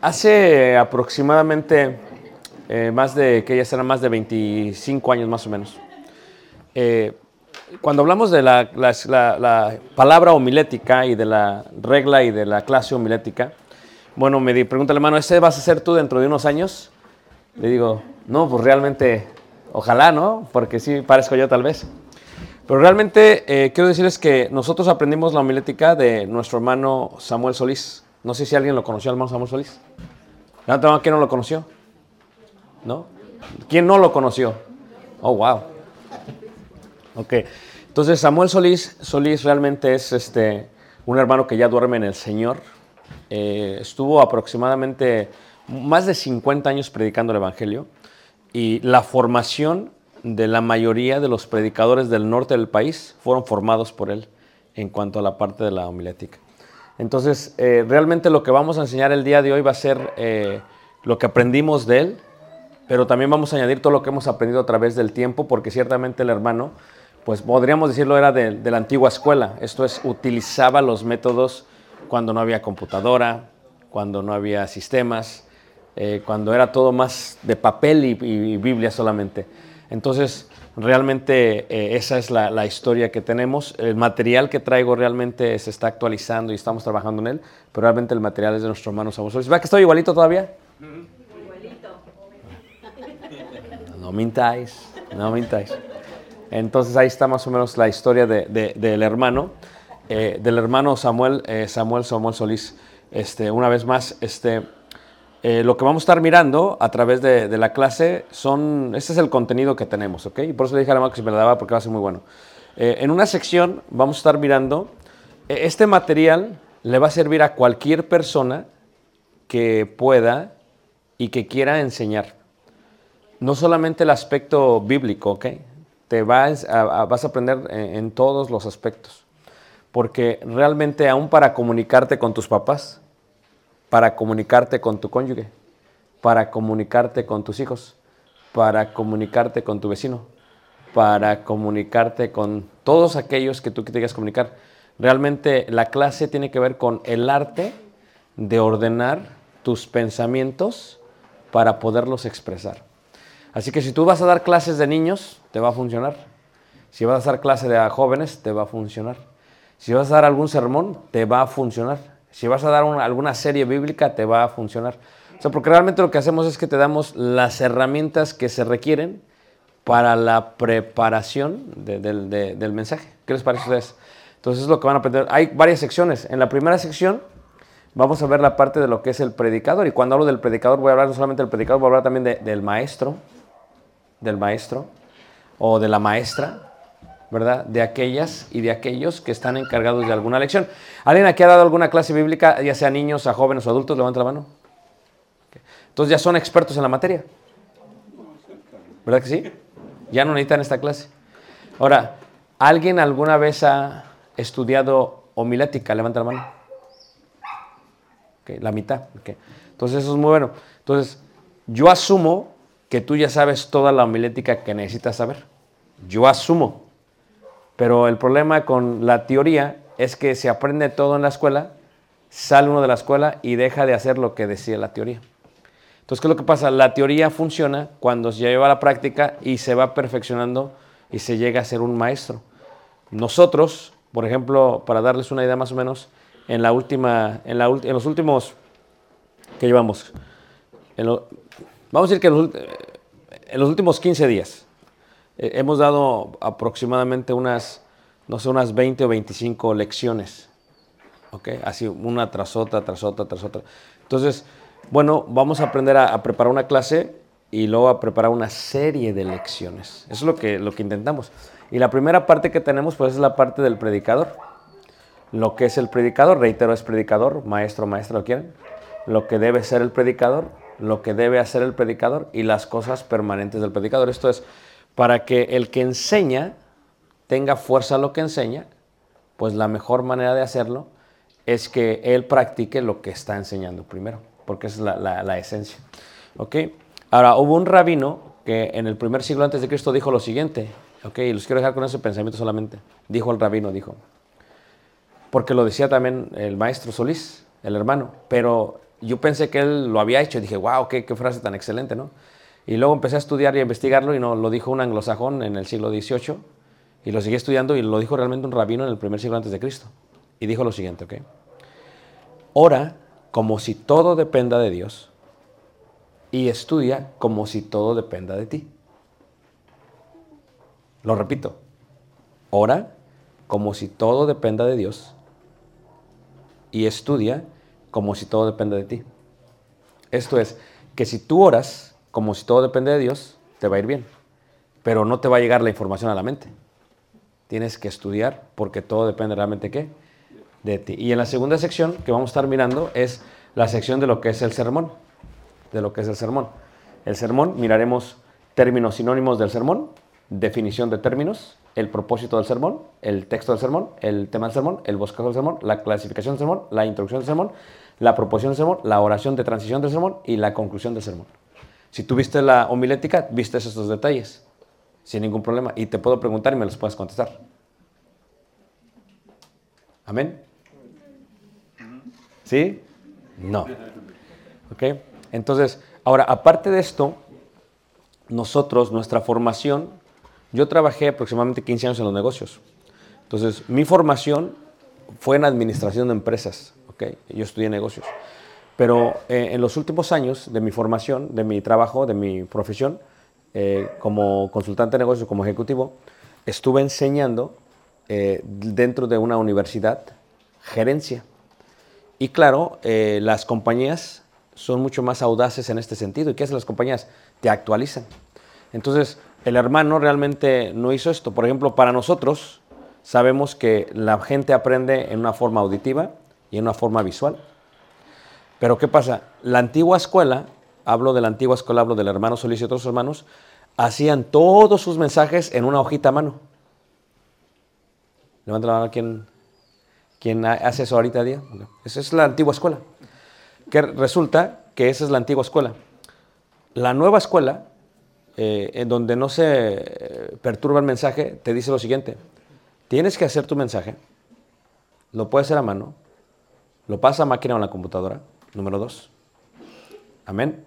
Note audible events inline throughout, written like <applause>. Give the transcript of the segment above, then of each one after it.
hace aproximadamente eh, más de, que ya serán más de 25 años más o menos, eh, cuando hablamos de la, la- la- la palabra homilética y de la regla y de la clase homilética, bueno, me di- pregunta el hermano, ¿ese vas a ser tú dentro de unos años? Le digo, no, pues realmente, ojalá, ¿no? Porque sí, parezco yo tal vez. Pero realmente eh, quiero decirles que nosotros aprendimos la homilética de nuestro hermano Samuel Solís. No sé si alguien lo conoció, hermano Samuel Solís. ¿quién no lo conoció? ¿No? ¿Quién no lo conoció? Oh, wow. Ok. Entonces, Samuel Solís, Solís realmente es este, un hermano que ya duerme en el Señor. Eh, estuvo aproximadamente más de 50 años predicando el Evangelio y la formación de la mayoría de los predicadores del norte del país fueron formados por él en cuanto a la parte de la homilética. Entonces, eh, realmente lo que vamos a enseñar el día de hoy va a ser eh, lo que aprendimos de él, pero también vamos a añadir todo lo que hemos aprendido a través del tiempo, porque ciertamente el hermano, pues podríamos decirlo, era de, de la antigua escuela. Esto es, utilizaba los métodos cuando no había computadora, cuando no había sistemas, eh, cuando era todo más de papel y, y Biblia solamente. Entonces, realmente eh, esa es la, la historia que tenemos. El material que traigo realmente se está actualizando y estamos trabajando en él, pero realmente el material es de nuestro hermano Samuel Solís. ¿Va que estoy igualito todavía? No mintáis, no mintáis. Entonces ahí está más o menos la historia de- de- del hermano, eh, del hermano Samuel, eh, Samuel Samuel Solís. Este, una vez más, este, eh, lo que vamos a estar mirando a través de, la clase son, este es el contenido que tenemos, ¿ok? Y por eso le dije a la que se me la daba porque va a ser muy bueno. Eh, en una sección vamos a estar mirando, eh, este material le va a servir a cualquier persona que pueda y que quiera enseñar. No solamente el aspecto bíblico, ¿ok? Te vas a, a- vas a aprender en, en todos los aspectos. Porque realmente aún para comunicarte con tus papás, para comunicarte con tu cónyuge, para comunicarte con tus hijos, para comunicarte con tu vecino, para comunicarte con todos aquellos que tú quieras comunicar. Realmente la clase tiene que ver con el arte de ordenar tus pensamientos para poderlos expresar. Así que si tú vas a dar clases de niños, te va a funcionar. Si vas a dar clase de jóvenes, te va a funcionar. Si vas a dar algún sermón, te va a funcionar. Si vas a dar una- alguna serie bíblica, te va a funcionar. O sea, porque realmente lo que hacemos es que te damos las herramientas que se requieren para la preparación de- del, de- del mensaje. ¿Qué les parece a ustedes? Entonces es lo que van a aprender. Hay varias secciones. En la primera sección vamos a ver la parte de lo que es el predicador. Y cuando hablo del predicador, voy a hablar no solamente del predicador, voy a hablar también de- del maestro, del maestro o de la maestra, ¿verdad? De aquellas y de aquellos que están encargados de alguna lección. ¿Alguien aquí ha dado alguna clase bíblica, ya sea niños, a jóvenes o adultos? Levanta la mano. Entonces ya son expertos en la materia. ¿Verdad que sí? Ya no necesitan esta clase. Ahora, ¿alguien alguna vez ha estudiado homilética? Levanta la mano. La mitad. Entonces eso es muy bueno. Entonces, yo asumo que tú ya sabes toda la homilética que necesitas saber. Yo asumo. Pero el problema con la teoría es que se aprende todo en la escuela, sale uno de la escuela y deja de hacer lo que decía la teoría. Entonces, ¿qué es lo que pasa? La teoría funciona cuando se lleva a la práctica y se va perfeccionando y se llega a ser un maestro. Nosotros, por ejemplo, para darles una idea más o menos, en, la última, en, los últimos que llevamos, vamos a decir que en los últimos 15 días, eh, hemos dado aproximadamente unas, no sé, unas 20 o 25 lecciones. ¿Ok? Así, una tras otra, tras otra, tras otra. Entonces, bueno, vamos a aprender a, a preparar una clase y luego a preparar una serie de lecciones. Eso es lo que, lo que intentamos. Y la primera parte que tenemos, pues, es la parte del predicador. Lo que es el predicador, reitero, es predicador, maestro, maestra, lo quieren. Lo que debe ser el predicador, lo que debe hacer el predicador y las cosas permanentes del predicador. Esto es para que el que enseña tenga fuerza lo que enseña, pues la mejor manera de hacerlo es que él practique lo que está enseñando primero, porque esa es la, esencia. ¿Ok? Ahora, hubo un rabino que en el primer siglo antes de Cristo dijo lo siguiente, ¿ok? Y los quiero dejar con ese pensamiento solamente. Dijo el rabino, dijo, porque lo decía también el maestro Solís, el hermano, pero yo pensé que él lo había hecho y dije, wow, qué frase tan excelente, ¿no? Y luego empecé a estudiar y a investigarlo y no, lo dijo un anglosajón en el siglo XVIII y lo seguí estudiando y lo dijo realmente un rabino en el primer siglo antes de Cristo. Y dijo lo siguiente, ¿ok? Ora como si todo dependa de Dios y estudia como si todo dependa de ti. Lo repito, ora como si todo dependa de Dios y estudia como si todo dependa de ti. Esto es, que si tú oras como si todo depende de Dios, te va a ir bien, pero no te va a llegar la información a la mente. Tienes que estudiar porque todo depende realmente ¿qué? de ti. Y en la segunda sección que vamos a estar mirando es la sección de lo que es el sermón. De lo que es el sermón. El sermón, miraremos términos sinónimos del sermón, definición de términos, el propósito del sermón, el texto del sermón, el tema del sermón, el bosquejo del sermón, la clasificación del sermón, la introducción del sermón, la proposición del sermón, la oración de transición del sermón y la conclusión del sermón. Si tú viste la homilética, viste estos detalles, sin ningún problema. Y te puedo preguntar y me los puedes contestar. Amén. ¿Sí? No. ¿Ok? Entonces, ahora, aparte de esto, nosotros, nuestra formación, yo trabajé aproximadamente 15 años en los negocios. Entonces, mi formación fue en administración de empresas. ¿ok? Yo estudié negocios. Pero eh, en los últimos años de mi formación, de mi trabajo, de mi profesión, eh, como consultante de negocios, como ejecutivo, estuve enseñando eh, dentro de una universidad gerencia. Y claro, las compañías son mucho más audaces en este sentido. ¿Y qué hacen las compañías? Te actualizan. Entonces, el hermano realmente no hizo esto. Por ejemplo, para nosotros, sabemos que la gente aprende en una forma auditiva y en una forma visual. Pero ¿qué pasa? La antigua escuela, hablo de la antigua escuela, hablo del hermano Solís y otros hermanos, hacían todos sus mensajes en una hojita a mano. Levanta la mano quien, quien ha- hace eso ahorita a día. Esa es la antigua escuela. Que resulta que esa es la antigua escuela. La nueva escuela, eh, en donde no se eh, perturba el mensaje, te dice lo siguiente. Tienes que hacer tu mensaje, lo puedes hacer a mano, lo pasas a máquina o en la computadora, número dos. Amén.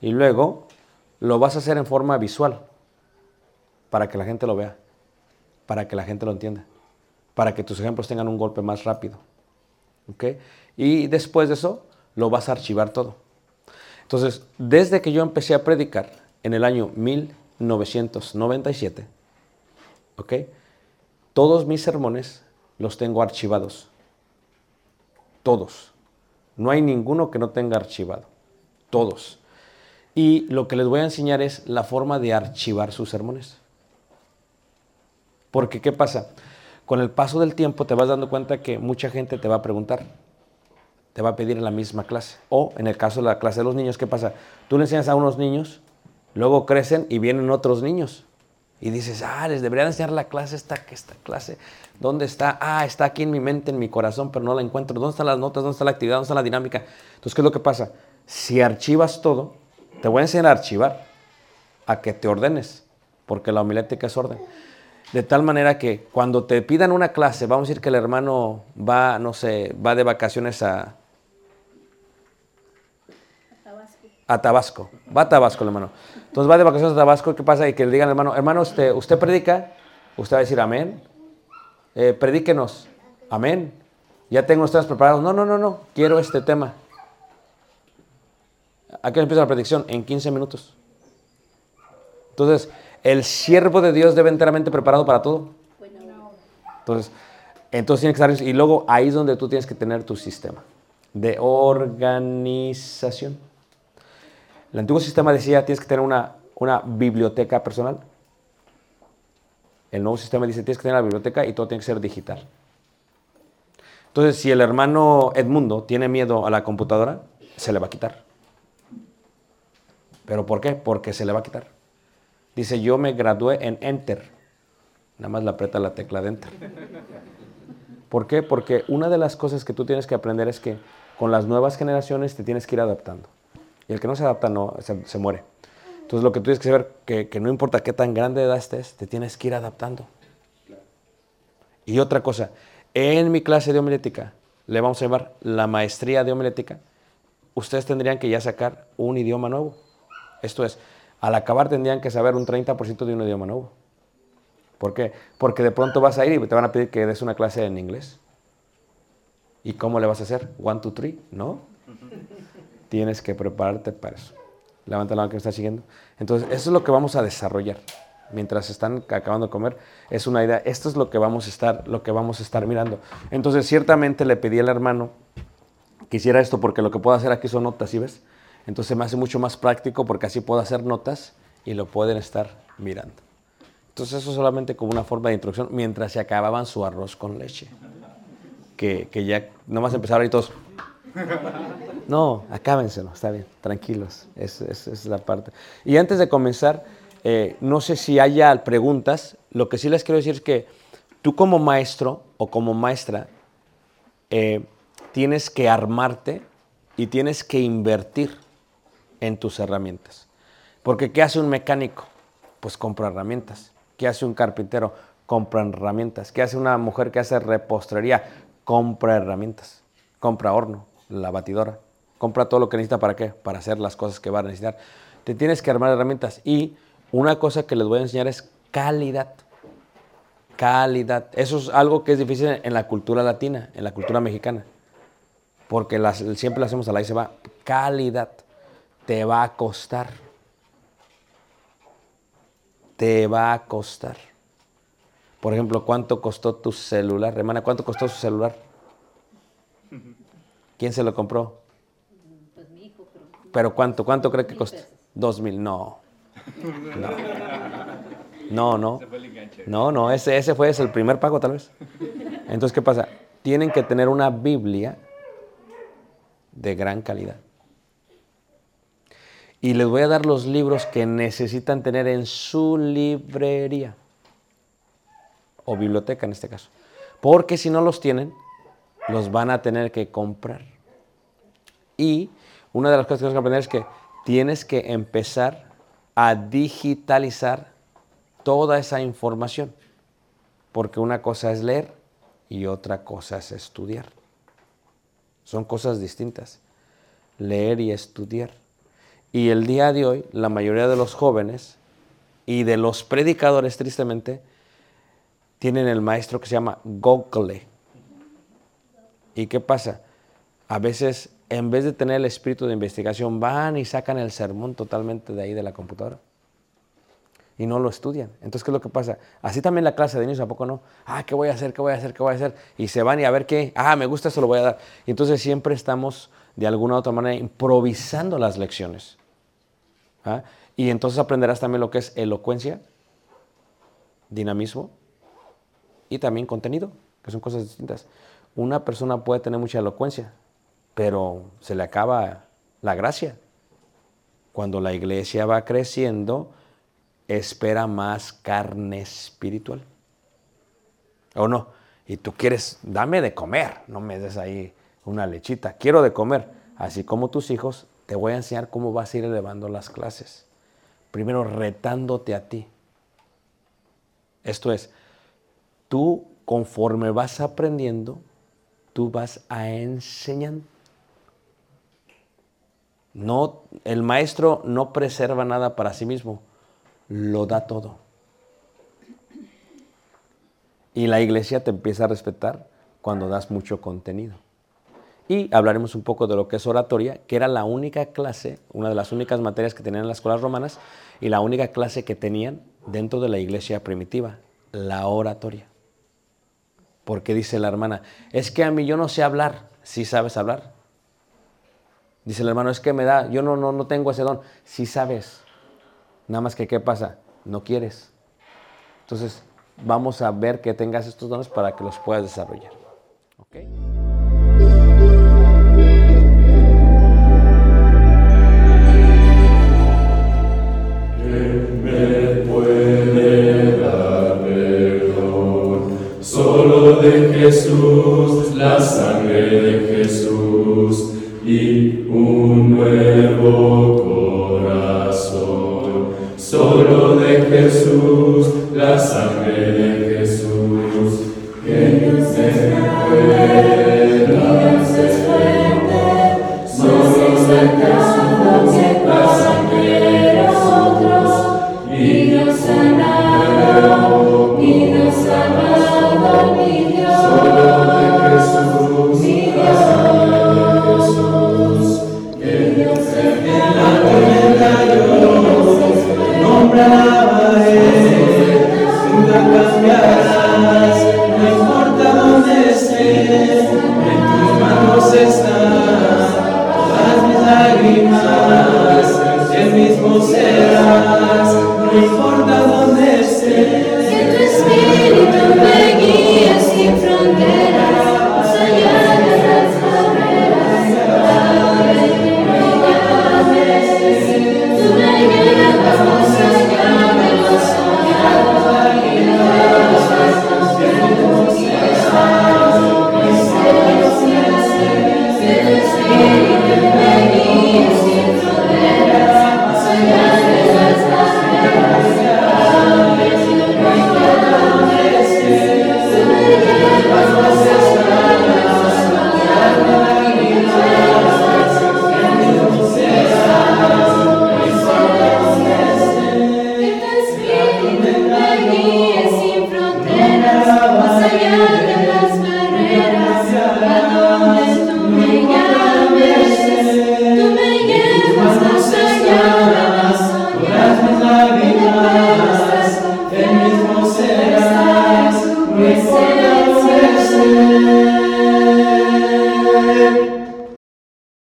Y luego lo vas a hacer en forma visual, para que la gente lo vea, para que la gente lo entienda, para que tus ejemplos tengan un golpe más rápido. ¿Ok? Y después de eso, lo vas a archivar todo. Entonces, desde que yo empecé a predicar en el año 1997, ¿ok? Todos mis sermones los tengo archivados. Todos. No hay ninguno que no tenga archivado. Todos. Y lo que les voy a enseñar es la forma de archivar sus sermones. Porque, ¿qué pasa? Con el paso del tiempo te vas dando cuenta que mucha gente te va a preguntar, te va a pedir en la misma clase. O en el caso de la clase de los niños, ¿qué pasa? Tú le enseñas a unos niños, luego crecen y vienen otros niños. Y dices, ah, les debería enseñar la clase, esta, esta clase. ¿Dónde está? Ah, está aquí en mi mente, en mi corazón, pero no la encuentro. ¿Dónde están las notas? ¿Dónde está la actividad? ¿Dónde está la dinámica? Entonces, ¿qué es lo que pasa? Si archivas todo, te voy a enseñar a archivar, a que te ordenes, porque la homilética es orden. De tal manera que cuando te pidan una clase, vamos a decir que el hermano va, no sé, va de vacaciones a, a Tabasco. Va a Tabasco el hermano. Entonces va de vacaciones a Tabasco, ¿qué pasa? Y que le digan hermano, hermano, usted, usted predica, usted va a decir amén. Eh, predíquenos, amén. Ya tengo ustedes preparados. No, no, no, no, quiero este tema. ¿A qué empieza la predicción? En 15 minutos. Entonces, el siervo de Dios debe enteramente preparado para todo. Entonces, entonces tiene que estar, y luego ahí es donde tú tienes que tener tu sistema de organización. El antiguo sistema decía, tienes que tener una, biblioteca personal. El nuevo sistema dice, tienes que tener la biblioteca y todo tiene que ser digital. Entonces, si el hermano Edmundo tiene miedo a la computadora, se le va a quitar. ¿Pero por qué? Porque se le va a quitar. Dice, yo me gradué en Enter. Nada más le aprieta la tecla de Enter. ¿Por qué? Porque una de las cosas que tú tienes que aprender es que con las nuevas generaciones te tienes que ir adaptando. Y el que no se adapta no, se, muere. Entonces lo que tú tienes que saber, que, que no importa qué tan grande de edad estés, te tienes que ir adaptando. Y otra cosa, en mi clase de homilética, le vamos a llamar la maestría de homilética, ustedes tendrían que ya sacar un idioma nuevo. Esto es, al acabar tendrían que saber un 30% de un idioma nuevo. ¿Por qué? Porque de pronto vas a ir y te van a pedir que des una clase en inglés. ¿Y cómo le vas a hacer? One, two, three, ¿no? Tienes que prepararte para eso. Levanta la mano que me está siguiendo. Entonces, eso es lo que vamos a desarrollar. Mientras están acabando de comer, es una idea. Esto es lo que vamos a estar, lo que vamos a estar mirando. Entonces, ciertamente le pedí al hermano que hiciera esto porque lo que puedo hacer aquí son notas, ¿sí ves? Entonces me hace mucho más práctico porque así puedo hacer notas y lo pueden estar mirando. Entonces eso solamente como una forma de introducción mientras se acababan su arroz con leche. Que, que ya nomás empezaron y todos... No, acábenselo, está bien, tranquilos, esa es, es la parte. Y antes de comenzar, eh, no sé si haya preguntas, lo que sí les quiero decir es que tú como maestro o como maestra eh, tienes que armarte y tienes que invertir en tus herramientas. Porque ¿qué hace un mecánico? Pues compra herramientas. ¿Qué hace un carpintero? Compra herramientas. ¿Qué hace una mujer que hace repostería? Compra herramientas. Compra horno, la batidora. Compra todo lo que necesita para qué? Para hacer las cosas que va a necesitar. Te tienes que armar herramientas. Y una cosa que les voy a enseñar es calidad. Calidad. Eso es algo que es difícil en la cultura latina, en la cultura mexicana. Porque siempre lo hacemos a la y se va. Calidad. Te va a costar. Te va a costar. Por ejemplo, ¿cuánto costó tu celular? Hermana, ¿cuánto costó su celular? <laughs> ¿Quién se lo compró? Pues mi hijo, pero. ¿Pero cuánto? ¿Cuánto cree que costó? Dos mil, no. No, <laughs> no. No, no, no ese, ese fue ese, el primer pago tal vez. Entonces, ¿qué pasa? Tienen que tener una Biblia de gran calidad. Y les voy a dar los libros que necesitan tener en su librería o biblioteca en este caso. Porque si no los tienen, los van a tener que comprar. Y una de las cosas que tienes que aprender es que tienes que empezar a digitalizar toda esa información. Porque una cosa es leer y otra cosa es estudiar. Son cosas distintas. Leer y estudiar. Y el día de hoy, la mayoría de los jóvenes y de los predicadores, tristemente, tienen el maestro que se llama Google. ¿Y qué pasa? A veces, en vez de tener el espíritu de investigación, van y sacan el sermón totalmente de ahí de la computadora. Y no lo estudian. Entonces, ¿qué es lo que pasa? Así también la clase de niños, ¿a poco no? Ah, ¿qué voy a hacer? ¿Qué voy a hacer? ¿Qué voy a hacer? Y se van y a ver qué. Ah, me gusta, eso lo voy a dar. Y entonces siempre estamos, de alguna u otra manera, improvisando las lecciones. ¿Ah? Y entonces aprenderás también lo que es elocuencia, dinamismo y también contenido, que son cosas distintas. Una persona puede tener mucha elocuencia, pero se le acaba la gracia. Cuando la iglesia va creciendo, espera más carne espiritual. ¿O no? Y tú quieres, dame de comer, no me des ahí una lechita, quiero de comer. Así como tus hijos, te voy a enseñar cómo vas a ir elevando las clases. Primero retándote a ti. Esto es, tú conforme vas aprendiendo, tú vas a enseñar. No, el maestro no preserva nada para sí mismo, lo da todo. Y la iglesia te empieza a respetar cuando das mucho contenido. Y hablaremos un poco de lo que es oratoria, que era la única clase, una de las únicas materias que tenían en las escuelas romanas y la única clase que tenían dentro de la iglesia primitiva, la oratoria. Porque dice la hermana, es que a mí yo no sé hablar, si sabes hablar. Dice el hermano, es que me da, yo no, no, no tengo ese don, si sabes. Nada más que, ¿qué pasa? No quieres. Entonces, vamos a ver que tengas estos dones para que los puedas desarrollar. ¿Okay? Solo de Jesús, la nuevo corazón. Solo de Jesús, la sangre